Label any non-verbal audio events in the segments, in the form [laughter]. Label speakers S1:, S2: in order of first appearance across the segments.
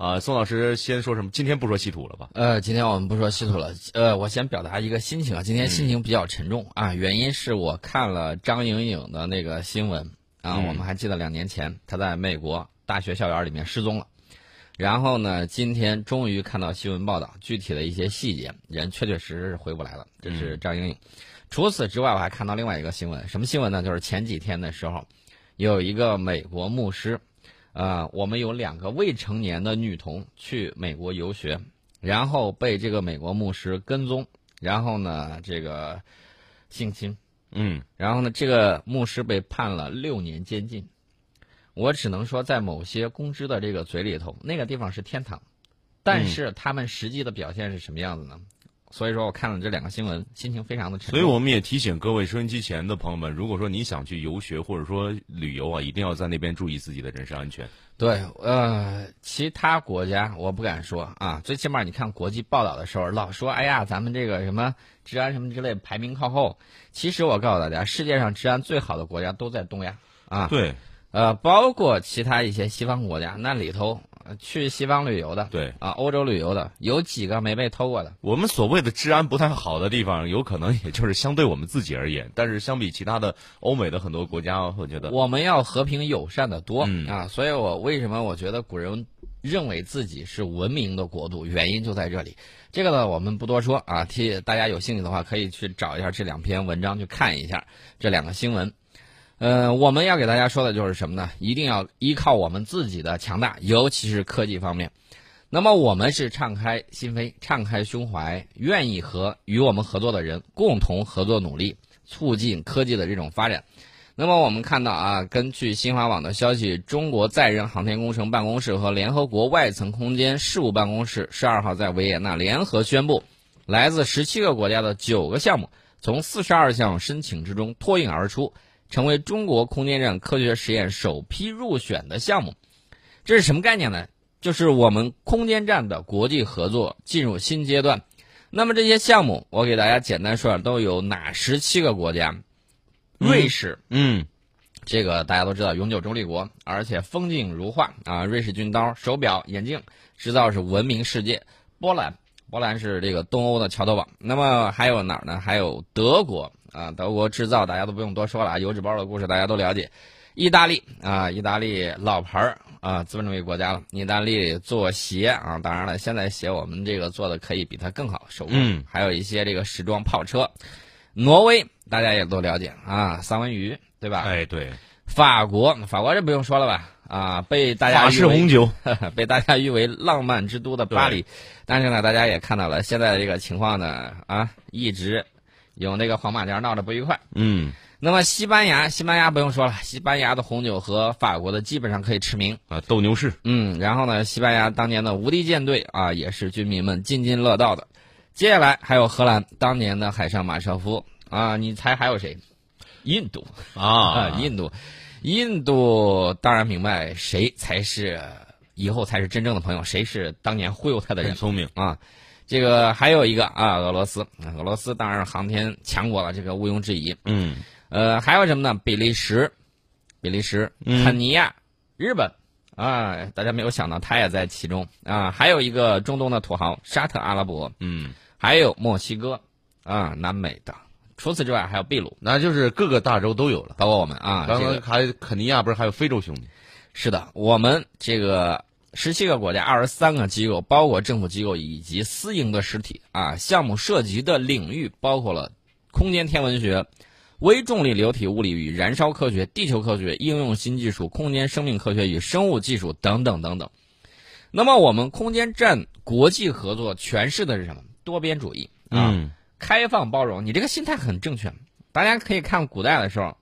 S1: 啊，宋老师先说什么？今天不说稀土了吧？
S2: 呃，今天我们不说稀土了。呃，我先表达一个心情啊，今天心情比较沉重啊，原因是我看了张莹莹的那个新闻啊，我们还记得两年前她在美国大学校园里面失踪了，然后呢，今天终于看到新闻报道，具体的一些细节，人确确实实是回不来了。这是张莹莹。除此之外，我还看到另外一个新闻，什么新闻呢？就是前几天的时候，有一个美国牧师。呃，我们有两个未成年的女童去美国游学，然后被这个美国牧师跟踪，然后呢，这个性侵，
S1: 嗯，
S2: 然后呢，这个牧师被判了六年监禁。我只能说，在某些公知的这个嘴里头，那个地方是天堂，但是他们实际的表现是什么样子呢？所以说我看了这两个新闻，心情非常的沉重。
S1: 所以我们也提醒各位收音机前的朋友们，如果说你想去游学或者说旅游啊，一定要在那边注意自己的人身安全。
S2: 对，呃，其他国家我不敢说啊，最起码你看国际报道的时候，老说哎呀，咱们这个什么治安什么之类排名靠后。其实我告诉大家，世界上治安最好的国家都在东亚啊。
S1: 对，
S2: 呃，包括其他一些西方国家，那里头。去西方旅游的，
S1: 对
S2: 啊，欧洲旅游的，有几个没被偷过的？
S1: 我们所谓的治安不太好的地方，有可能也就是相对我们自己而言，但是相比其他的欧美的很多国家，我觉得
S2: 我们要和平友善的多啊。所以我为什么我觉得古人认为自己是文明的国度，原因就在这里。这个呢，我们不多说啊，替大家有兴趣的话，可以去找一下这两篇文章去看一下这两个新闻。呃，我们要给大家说的就是什么呢？一定要依靠我们自己的强大，尤其是科技方面。那么我们是敞开心扉、敞开胸怀，愿意和与我们合作的人共同合作努力，促进科技的这种发展。那么我们看到啊，根据新华网的消息，中国载人航天工程办公室和联合国外层空间事务办公室十二号在维也纳联合宣布，来自十七个国家的九个项目从四十二项申请之中脱颖而出。成为中国空间站科学实验首批入选的项目，这是什么概念呢？就是我们空间站的国际合作进入新阶段。那么这些项目，我给大家简单说下，都有哪十七个国家？瑞士，
S1: 嗯，
S2: 这个大家都知道，永久中立国，而且风景如画啊。瑞士军刀、手表、眼镜制造是闻名世界。波兰，波兰是这个东欧的桥头堡。那么还有哪儿呢？还有德国。啊，德国制造大家都不用多说了啊，油纸包的故事大家都了解。意大利啊，意大利老牌儿啊，资本主义国家了。意大利做鞋啊，当然了，现在鞋我们这个做的可以比它更好，手工。还有一些这个时装跑车。挪威大家也都了解啊，三文鱼对吧？
S1: 哎，对。
S2: 法国，法国这不用说了吧？啊，被大家
S1: 法式红酒 [laughs]
S2: 被大家誉为浪漫之都的巴黎。但是呢，大家也看到了现在的这个情况呢，啊，一直。有那个黄马甲闹得不愉快。
S1: 嗯，
S2: 那么西班牙，西班牙不用说了，西班牙的红酒和法国的基本上可以驰名
S1: 啊，斗牛士。
S2: 嗯，然后呢，西班牙当年的无敌舰队啊，也是军民们津津乐道的。接下来还有荷兰当年的海上马车夫啊，你猜还有谁？印度啊，印度，印度当然明白谁才是以后才是真正的朋友，谁是当年忽悠他的人？
S1: 聪明
S2: 啊。这个还有一个啊，俄罗斯，俄罗斯当然是航天强国了，这个毋庸置疑。
S1: 嗯，
S2: 呃，还有什么呢？比利时、比利时、肯尼亚、日本啊，大家没有想到他也在其中啊。还有一个中东的土豪沙特阿拉伯，
S1: 嗯，
S2: 还有墨西哥啊，南美的。除此之外，还有秘鲁，
S1: 那就是各个大洲都有了，
S2: 包括我们啊。
S1: 刚刚还肯尼亚不是还有非洲兄弟？
S2: 是的，我们这个。十七个国家，二十三个机构，包括政府机构以及私营的实体啊。项目涉及的领域包括了空间天文学、微重力流体物理与燃烧科学、地球科学、应用新技术、空间生命科学与生物技术等等等等。那么，我们空间站国际合作诠释的是什么？多边主义啊，开放包容。你这个心态很正确。大家可以看古代的时候，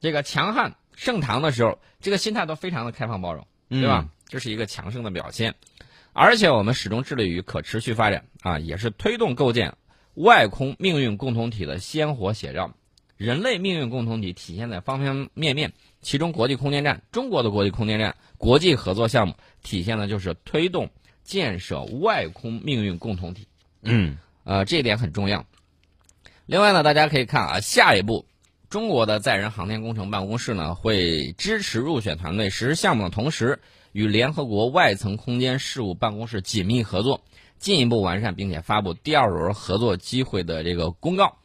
S2: 这个强悍盛唐的时候，这个心态都非常的开放包容，对吧？这是一个强盛的表现，而且我们始终致力于可持续发展啊，也是推动构建外空命运共同体的鲜活写照。人类命运共同体体现在方方面面，其中国际空间站、中国的国际空间站国际合作项目体现的就是推动建设外空命运共同体。
S1: 嗯，
S2: 呃，这一点很重要。另外呢，大家可以看啊，下一步中国的载人航天工程办公室呢会支持入选团队实施项目的同时。与联合国外层空间事务办公室紧密合作，进一步完善并且发布第二轮合作机会的这个公告。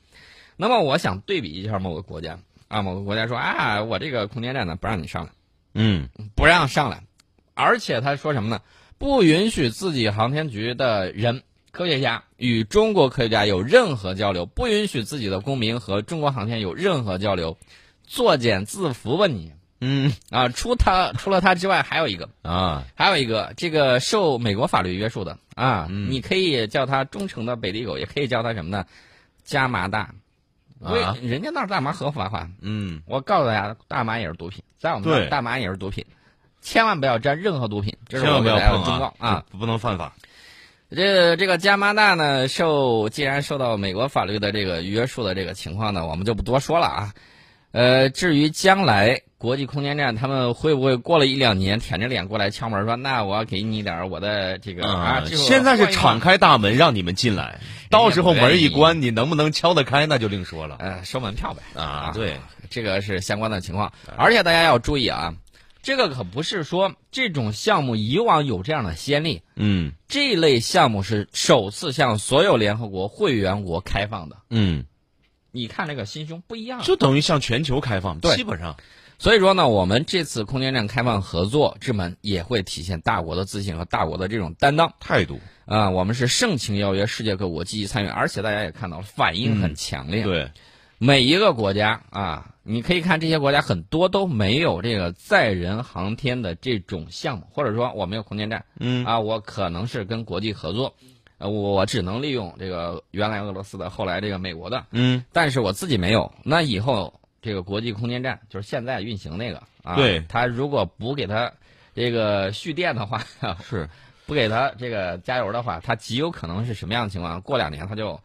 S2: 那么，我想对比一下某个国家啊，某个国家说啊，我这个空间站呢不让你上来，
S1: 嗯，
S2: 不让上来，而且他说什么呢？不允许自己航天局的人。科学家与中国科学家有任何交流，不允许自己的公民和中国航天有任何交流，作茧自缚吧你！
S1: 嗯
S2: 啊，除他除了他之外，还有一个。
S1: 啊，
S2: 还有一个这个受美国法律约束的啊，你可以叫他忠诚的北地狗，也可以叫他什么呢？加麻大，
S1: 啊，
S2: 人家那儿大麻合法化。
S1: 嗯，
S2: 我告诉大家，大麻也是毒品，在我们那儿大麻也是毒品，千万不要沾任何毒品，这是我给大家的忠告啊，
S1: 不能犯法。
S2: 这这个加拿大呢，受既然受到美国法律的这个约束的这个情况呢，我们就不多说了啊。呃，至于将来国际空间站他们会不会过了一两年舔着脸过来敲门说，那我要给你点我的这个啊？
S1: 现在是敞开大门让你们进来，到时候门一关，你能不能敲得开那就另说了。
S2: 呃，收门票呗
S1: 啊，对，
S2: 这个是相关的情况。而且大家要注意啊。这个可不是说这种项目以往有这样的先例，
S1: 嗯，
S2: 这类项目是首次向所有联合国会员国开放的，
S1: 嗯，
S2: 你看这个心胸不一样，
S1: 就等于向全球开放，
S2: 对，
S1: 基本上。
S2: 所以说呢，我们这次空间站开放合作之门也会体现大国的自信和大国的这种担当。
S1: 态度。
S2: 啊，我们是盛情邀约世界各国积极参与，而且大家也看到了反应很强烈，
S1: 对，
S2: 每一个国家啊。你可以看这些国家很多都没有这个载人航天的这种项目，或者说我没有空间站，
S1: 嗯。
S2: 啊，我可能是跟国际合作，呃，我只能利用这个原来俄罗斯的，后来这个美国的，
S1: 嗯，
S2: 但是我自己没有，那以后这个国际空间站就是现在运行那个啊，
S1: 对，
S2: 他如果不给它这个蓄电的话，
S1: 是 [laughs]
S2: 不给它这个加油的话，它极有可能是什么样的情况？过两年它就。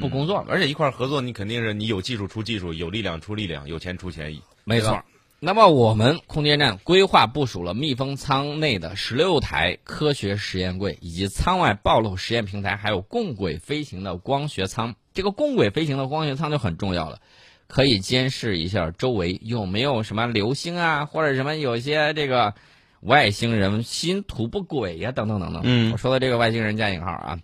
S2: 不工作了，
S1: 而且一块合作，你肯定是你有技术出技术，有力量出力量，有钱出钱。
S2: 没错。那么我们空间站规划部署了密封舱内的十六台科学实验柜，以及舱外暴露实验平台，还有共轨飞行的光学舱。这个共轨飞行的光学舱就很重要了，可以监视一下周围有没有什么流星啊，或者什么有些这个外星人心图不轨呀，等等等等。
S1: 嗯，
S2: 我说的这个外星人加引号啊。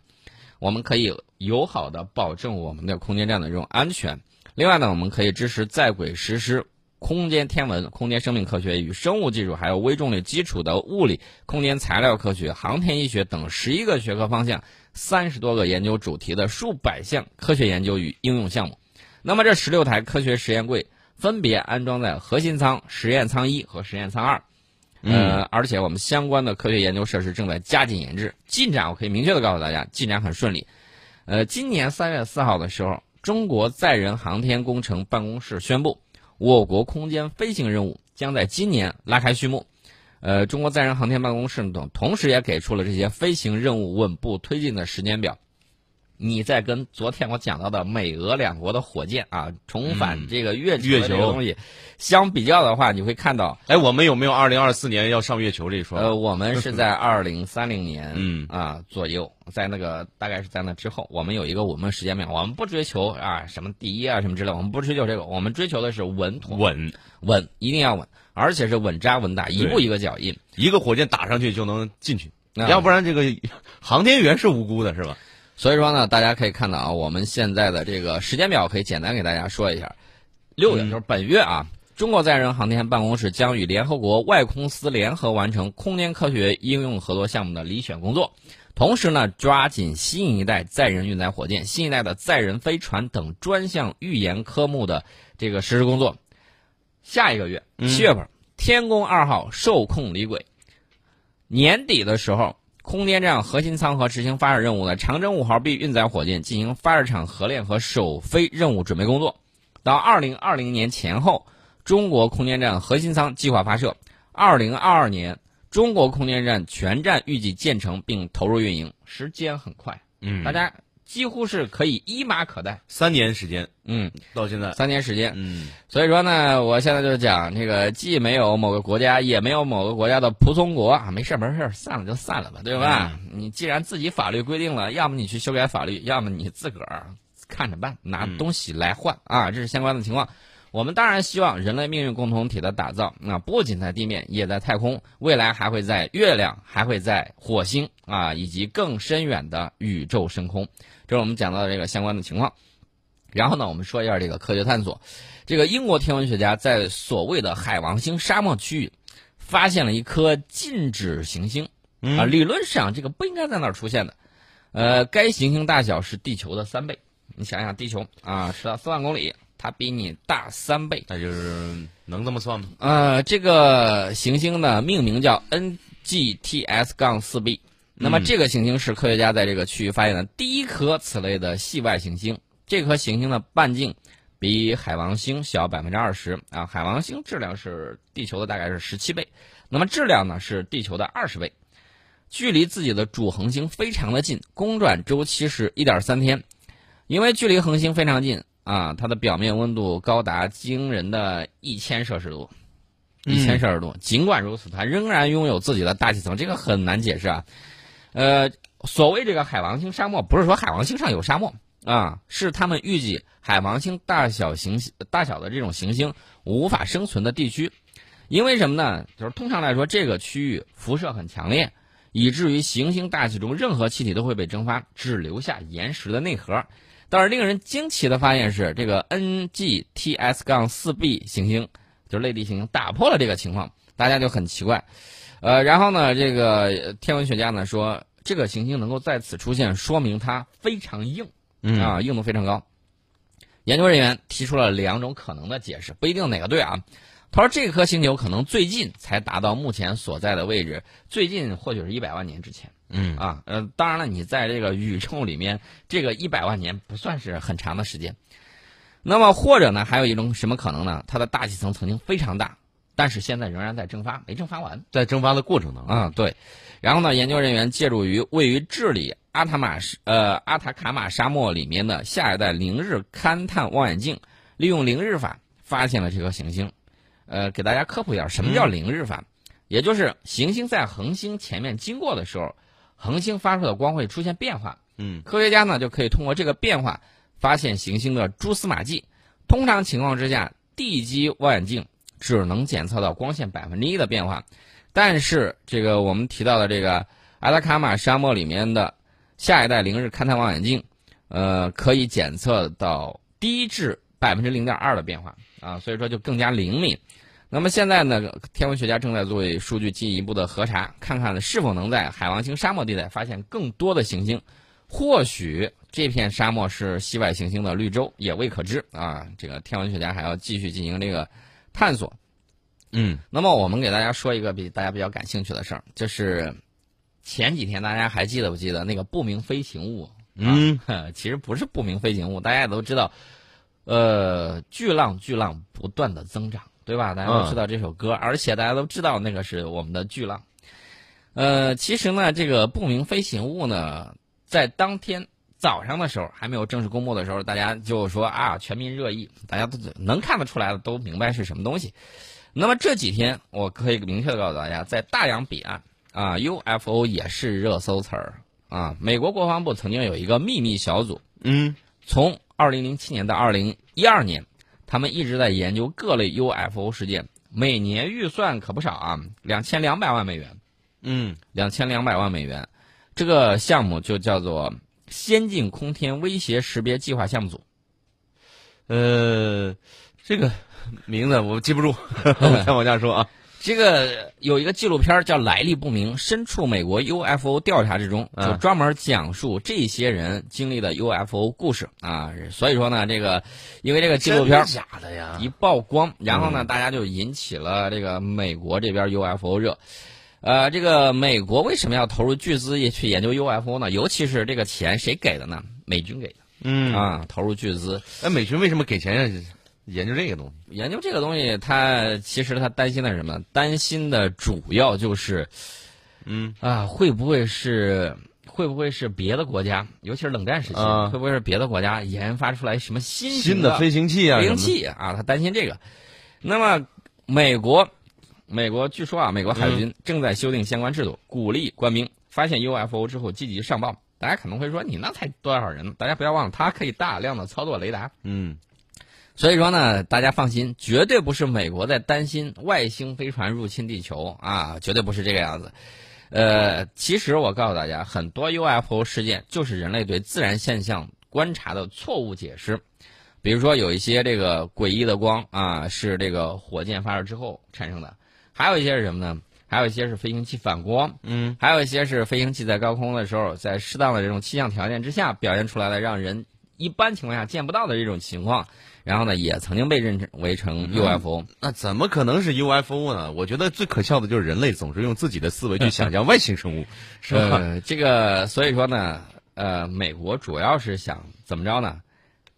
S2: 我们可以友好的保证我们的空间站的这种安全。另外呢，我们可以支持在轨实施空间天文、空间生命科学与生物技术，还有微重力基础的物理、空间材料科学、航天医学等十一个学科方向、三十多个研究主题的数百项科学研究与应用项目。那么这十六台科学实验柜分别安装在核心舱、实验舱一和实验舱二。呃，而且我们相关的科学研究设施正在加紧研制，进展我可以明确的告诉大家，进展很顺利。呃，今年三月四号的时候，中国载人航天工程办公室宣布，我国空间飞行任务将在今年拉开序幕。呃，中国载人航天办公室等同时也给出了这些飞行任务稳步推进的时间表。你在跟昨天我讲到的美俄两国的火箭啊重返这个月
S1: 球
S2: 这个东西相比较的话，你会看到，
S1: 哎，我们有没有二零二四年要上月球这一说？
S2: 呃，我们是在 [laughs] 二零三零年，
S1: 嗯
S2: 啊左右，在那个大概是在那之后，我们有一个我们时间表，我们不追求啊什么第一啊什么之类，我们不追求这个，我们追求的是稳妥。
S1: 稳。
S2: 稳，一定要稳，而且是稳扎稳打，一步一个脚印，
S1: 一个火箭打上去就能进去，要不然这个航天员是无辜的，是吧？
S2: 所以说呢，大家可以看到啊，我们现在的这个时间表可以简单给大家说一下。六月就是本月啊，中国载人航天办公室将与联合国外空司联合完成空间科学应用合作项目的遴选工作，同时呢，抓紧新一代载人运载火箭、新一代的载人飞船等专项预研科目的这个实施工作。下一个月七月份，天宫二号受控离轨，年底的时候。空间站核心舱和执行发射任务的长征五号 B 运载火箭进行发射场合练和首飞任务准备工作。到二零二零年前后，中国空间站核心舱计划发射。二零二二年，中国空间站全站预计建成并投入运营，时间很快。
S1: 嗯，
S2: 大家。几乎是可以一马可待，
S1: 三年时间，
S2: 嗯，
S1: 到现在。
S2: 三年时间，
S1: 嗯，
S2: 所以说呢，我现在就讲这个，既没有某个国家，也没有某个国家的仆从国。啊，没事没事，散了就散了吧，对吧？你既然自己法律规定了，要么你去修改法律，要么你自个儿看着办，拿东西来换。啊，这是相关的情况。我。们当然希望人类命运共同体的打造，那不仅在地面，也在太空，未来还会在月亮，还会在火星啊，以及更深远的宇宙深空。这是我们讲到的这个相关的情况。然后呢，我们说一下这个科学探索。这个英国天文学家在所谓的海王星沙漠区域发现了一颗禁止行星啊，理论上这个不应该在那儿出现的。呃，该行星大小是地球的三倍。你想想，地球啊，十到四万公里，它比你大三倍，
S1: 那就是能这么算吗？
S2: 呃，这个行星呢，命名叫 NGTS- 杠四 b。那么这个行星是科学家在这个区域发现的第一颗此类的系外行星。这颗行星的半径比海王星小百分之二十啊，海王星质量是地球的大概是十七倍，那么质量呢是地球的二十倍，距离自己的主恒星非常的近，公转周期是一点三天。因为距离恒星非常近啊，它的表面温度高达惊人的一千摄氏度，一千摄氏度。尽管如此，它仍然拥有自己的大气层，这个很难解释啊。呃，所谓这个海王星沙漠，不是说海王星上有沙漠。啊，是他们预计海王星大小行星大小的这种行星无法生存的地区，因为什么呢？就是通常来说，这个区域辐射很强烈，以至于行星大气中任何气体都会被蒸发，只留下岩石的内核。但是令人惊奇的发现是，这个 NGTS- 杠四 b 行星，就是类地行星，打破了这个情况，大家就很奇怪。呃，然后呢，这个天文学家呢说，这个行星能够在此出现，说明它非常硬。啊，硬度非常高。研究人员提出了两种可能的解释，不一定哪个对啊。他说，这颗星球可能最近才达到目前所在的位置，最近或许是一百万年之前。
S1: 嗯
S2: 啊，呃，当然了，你在这个宇宙里面，这个一百万年不算是很长的时间。那么，或者呢，还有一种什么可能呢？它的大气层曾经非常大，但是现在仍然在蒸发，没蒸发完，
S1: 在蒸发的过程当中。
S2: 啊，对。然后呢，研究人员借助于位于智利。阿塔马呃阿塔卡马沙漠里面的下一代凌日勘探望远镜，利用凌日法发现了这颗行星。呃，给大家科普一下，什么叫凌日法？也就是行星在恒星前面经过的时候，恒星发出的光会出现变化。
S1: 嗯，
S2: 科学家呢就可以通过这个变化发现行星的蛛丝马迹。通常情况之下，地基望远镜只能检测到光线百分之一的变化，但是这个我们提到的这个阿拉卡马沙漠里面的。下一代凌日勘探望远镜，呃，可以检测到低至百分之零点二的变化啊，所以说就更加灵敏。那么现在呢，天文学家正在做数据进一步的核查，看看是否能在海王星沙漠地带发现更多的行星。或许这片沙漠是系外行星的绿洲，也未可知啊。这个天文学家还要继续进行这个探索。
S1: 嗯，
S2: 那么我们给大家说一个比大家比较感兴趣的事儿，就是。前几天大家还记得不记得那个不明飞行物？
S1: 嗯，[laughs]
S2: 其实不是不明飞行物，大家也都知道，呃，巨浪巨浪不断的增长，对吧？大家都知道这首歌，而且大家都知道那个是我们的巨浪。呃，其实呢，这个不明飞行物呢，在当天早上的时候还没有正式公布的时候，大家就说啊，全民热议，大家都能看得出来的，都明白是什么东西。那么这几天，我可以明确的告诉大家，在大洋彼岸。啊，UFO 也是热搜词儿啊！美国国防部曾经有一个秘密小组，
S1: 嗯，
S2: 从二零零七年到二零一二年，他们一直在研究各类 UFO 事件，每年预算可不少啊，两千两百万美元，
S1: 嗯，
S2: 两千两百万美元，这个项目就叫做先进空天威胁识别计划项目组，
S1: 呃，这个名字我记不住，[laughs] 再往下说啊。
S2: 这个有一个纪录片叫《来历不明》，身处美国 UFO 调查之中，就专门讲述这些人经历的 UFO 故事啊。所以说呢，这个因为这个纪录片
S1: 假的呀，
S2: 一曝光，然后呢，大家就引起了这个美国这边 UFO 热。呃，这个美国为什么要投入巨资也去研究 UFO 呢？尤其是这个钱谁给的呢？美军给的。
S1: 嗯
S2: 啊，投入巨资。
S1: 哎，美军为什么给钱？研究这个东西，
S2: 研究这个东西，他其实他担心的是什么？担心的主要就是，
S1: 嗯
S2: 啊，会不会是会不会是别的国家，尤其是冷战时期，会不会是别的国家研发出来什么新
S1: 新的飞行器啊？
S2: 飞行器啊，他担心这个。那么，美国，美国据说啊，美国海军正在修订相关制度，鼓励官兵发现 UFO 之后积极上报。大家可能会说，你那才多少人？大家不要忘了，它可以大量的操作雷达。
S1: 嗯。
S2: 所以说呢，大家放心，绝对不是美国在担心外星飞船入侵地球啊，绝对不是这个样子。呃，其实我告诉大家，很多 UFO 事件就是人类对自然现象观察的错误解释。比如说，有一些这个诡异的光啊，是这个火箭发射之后产生的；还有一些是什么呢？还有一些是飞行器反光，
S1: 嗯，
S2: 还有一些是飞行器在高空的时候，在适当的这种气象条件之下表现出来的，让人一般情况下见不到的这种情况。然后呢，也曾经被认为成 UFO。
S1: 那怎么可能是 UFO 呢？我觉得最可笑的就是人类总是用自己的思维去想象外星生物，[laughs] 是吧？
S2: 这个，所以说呢，呃，美国主要是想怎么着呢？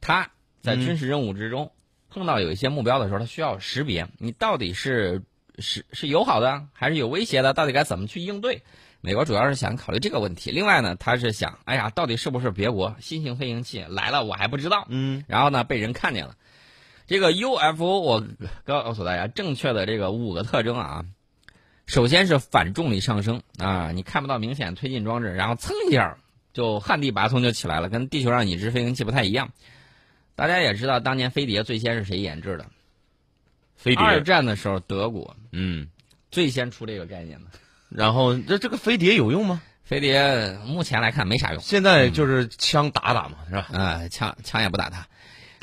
S2: 他在军事任务之中碰到有一些目标的时候，他需要识别你到底是是是友好的还是有威胁的，到底该怎么去应对？美国主要是想考虑这个问题。另外呢，他是想，哎呀，到底是不是别国新型飞行器来了，我还不知道。
S1: 嗯。
S2: 然后呢，被人看见了。这个 UFO，我告诉大家正确的这个五个特征啊。首先是反重力上升啊，你看不到明显推进装置，然后蹭一下就旱地拔葱就起来了，跟地球上已知飞行器不太一样。大家也知道，当年飞碟最先是谁研制的？
S1: 飞碟。
S2: 二战的时候，德国
S1: 嗯
S2: 最先出这个概念的。
S1: 然后这这个飞碟有用吗？
S2: 飞碟目前来看没啥用。
S1: 现在就是枪打打嘛，是吧？
S2: 啊，枪枪也不打它。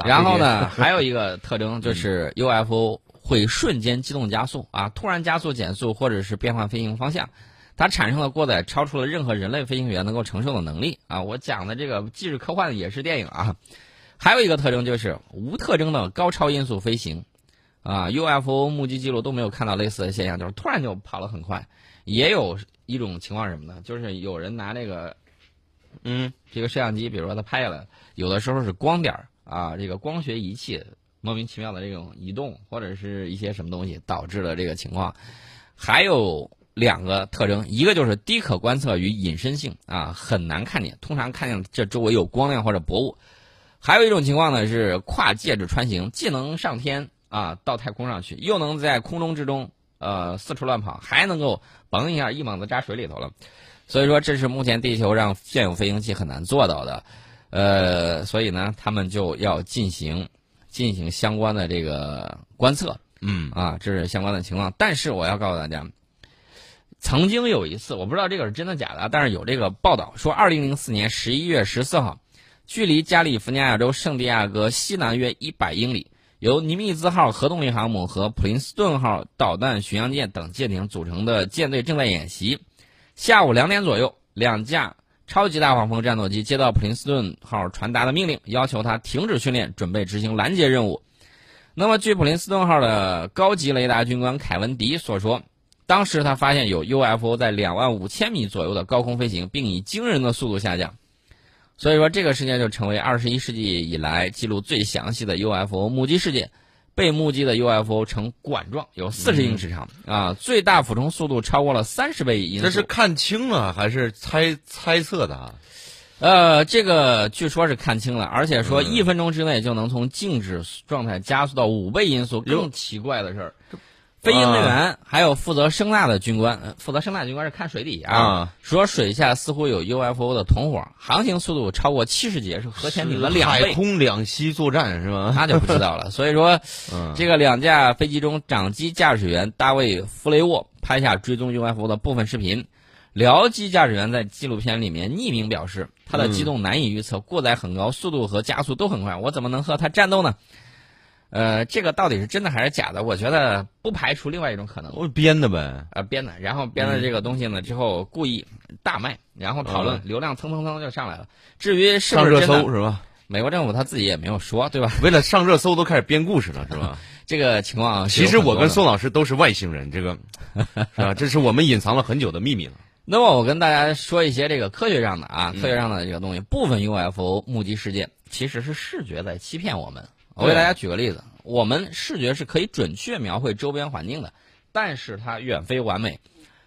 S2: 然后呢，[laughs] 还有一个特征就是 UFO 会瞬间机动加速啊，突然加速、减速，或者是变换飞行方向，它产生的过载超出了任何人类飞行员能够承受的能力啊！我讲的这个既是科幻也是电影啊。还有一个特征就是无特征的高超音速飞行啊，UFO 目击记录都没有看到类似的现象，就是突然就跑得很快。也有一种情况是什么呢？就是有人拿那个
S1: 嗯
S2: 这个摄像机，比如说他拍下来，有的时候是光点儿。啊，这个光学仪器莫名其妙的这种移动，或者是一些什么东西导致了这个情况。还有两个特征，一个就是低可观测与隐身性啊，很难看见，通常看见这周围有光亮或者薄雾。还有一种情况呢是跨介质穿行，既能上天啊到太空上去，又能在空中之中呃四处乱跑，还能够嘣一下一猛子扎水里头了。所以说，这是目前地球上现有飞行器很难做到的。呃，所以呢，他们就要进行进行相关的这个观测，
S1: 嗯
S2: 啊，这是相关的情况。但是我要告诉大家，曾经有一次，我不知道这个是真的假的，但是有这个报道说，二零零四年十一月十四号，距离加利福尼亚州圣地亚哥西南约一百英里，由尼米兹号核动力航母和普林斯顿号导弹巡洋舰等舰艇组成的舰队正在演习。下午两点左右，两架。超级大黄蜂战斗机接到普林斯顿号传达的命令，要求他停止训练，准备执行拦截任务。那么，据普林斯顿号的高级雷达军官凯文迪所说，当时他发现有 UFO 在两万五千米左右的高空飞行，并以惊人的速度下降。所以说，这个事件就成为二十一世纪以来记录最详细的 UFO 目击事件。被目击的 UFO 呈管状，有四十英尺长啊，最大俯冲速度超过了三十倍音速。
S1: 这是看清了还是猜猜测的啊？
S2: 呃，这个据说是看清了，而且说一分钟之内就能从静止状态加速到五倍音速。更奇怪的是。飞行队员还有负责声纳的军官，负责声纳军官是看水底啊，说水下似乎有 UFO 的同伙，航行速度超过七十节，是核潜艇的两倍。
S1: 海空两栖作战是吗？
S2: 那就不知道了。所以说，[laughs] 这个两架飞机中，掌机驾驶员大卫·弗雷沃拍下追踪 UFO 的部分视频。僚机驾驶员在纪录片里面匿名表示，他的机动难以预测，过载很高，速度和加速都很快，我怎么能和他战斗呢？呃，这个到底是真的还是假的？我觉得不排除另外一种可能。
S1: 我编的呗。
S2: 呃，编的，然后编了这个东西呢，之后故意大卖，然后讨论流量蹭蹭蹭就上来了。至于是不是
S1: 上热搜是吧？
S2: 美国政府他自己也没有说，对吧？
S1: 为了上热搜都开始编故事了，是吧？[laughs]
S2: 这个情况，
S1: 其实我跟宋老师都是外星人，这个 [laughs] 是吧？这是我们隐藏了很久的秘密了。[laughs]
S2: 那么我跟大家说一些这个科学上的啊，科学上的这个东西，部分 UFO 目击事件其实是视觉在欺骗我们。我给大家举个例子，我们视觉是可以准确描绘周边环境的，但是它远非完美。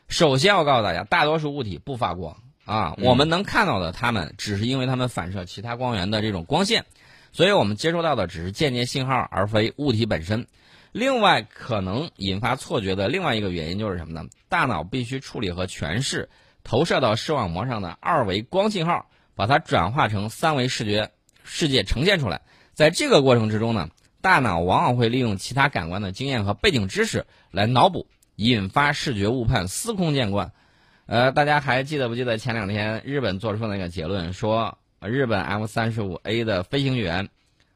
S2: 首先，我告诉大家，大多数物体不发光啊，我们能看到的，它们只是因为它们反射其他光源的这种光线，所以我们接收到的只是间接信号，而非物体本身。另外，可能引发错觉的另外一个原因就是什么呢？大脑必须处理和诠释投射到视网膜上的二维光信号，把它转化成三维视觉世界呈现出来。在这个过程之中呢，大脑往往会利用其他感官的经验和背景知识来脑补，引发视觉误判，司空见惯。呃，大家还记得不记得前两天日本做出那个结论，说日本 F 三十五 A 的飞行员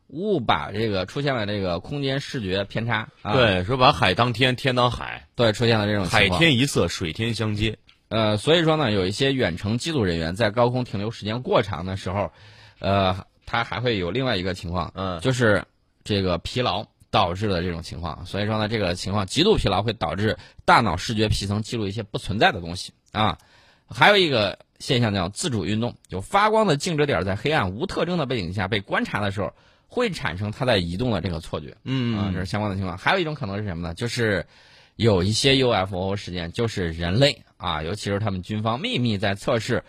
S2: 误把这个出现了这个空间视觉偏差。
S1: 对，说把海当天，天当海。
S2: 对，出现了这种
S1: 海天一色，水天相接。
S2: 呃，所以说呢，有一些远程机组人员在高空停留时间过长的时候，呃，他还会有另外一个情况，
S1: 嗯，
S2: 就是这个疲劳导致的这种情况。所以说呢，这个情况极度疲劳会导致大脑视觉皮层记录一些不存在的东西啊。还有一个现象叫自主运动，有发光的静止点在黑暗无特征的背景下被观察的时候，会产生它在移动的这个错觉。
S1: 嗯
S2: 啊，这是相关的情况。还有一种可能是什么呢？就是有一些 UFO 事件，就是人类啊，尤其是他们军方秘密在测试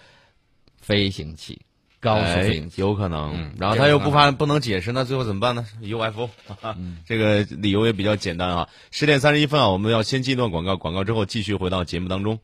S2: 飞行器、高速飞行器，
S1: 有可能。
S2: 嗯，
S1: 然后他又不发不能解释，那最后怎么办呢？[laughs] UFO，[laughs] 这个理由也比较简单啊。十点三十一分啊，我们要先进一段广告，广告之后继续回到节目当中。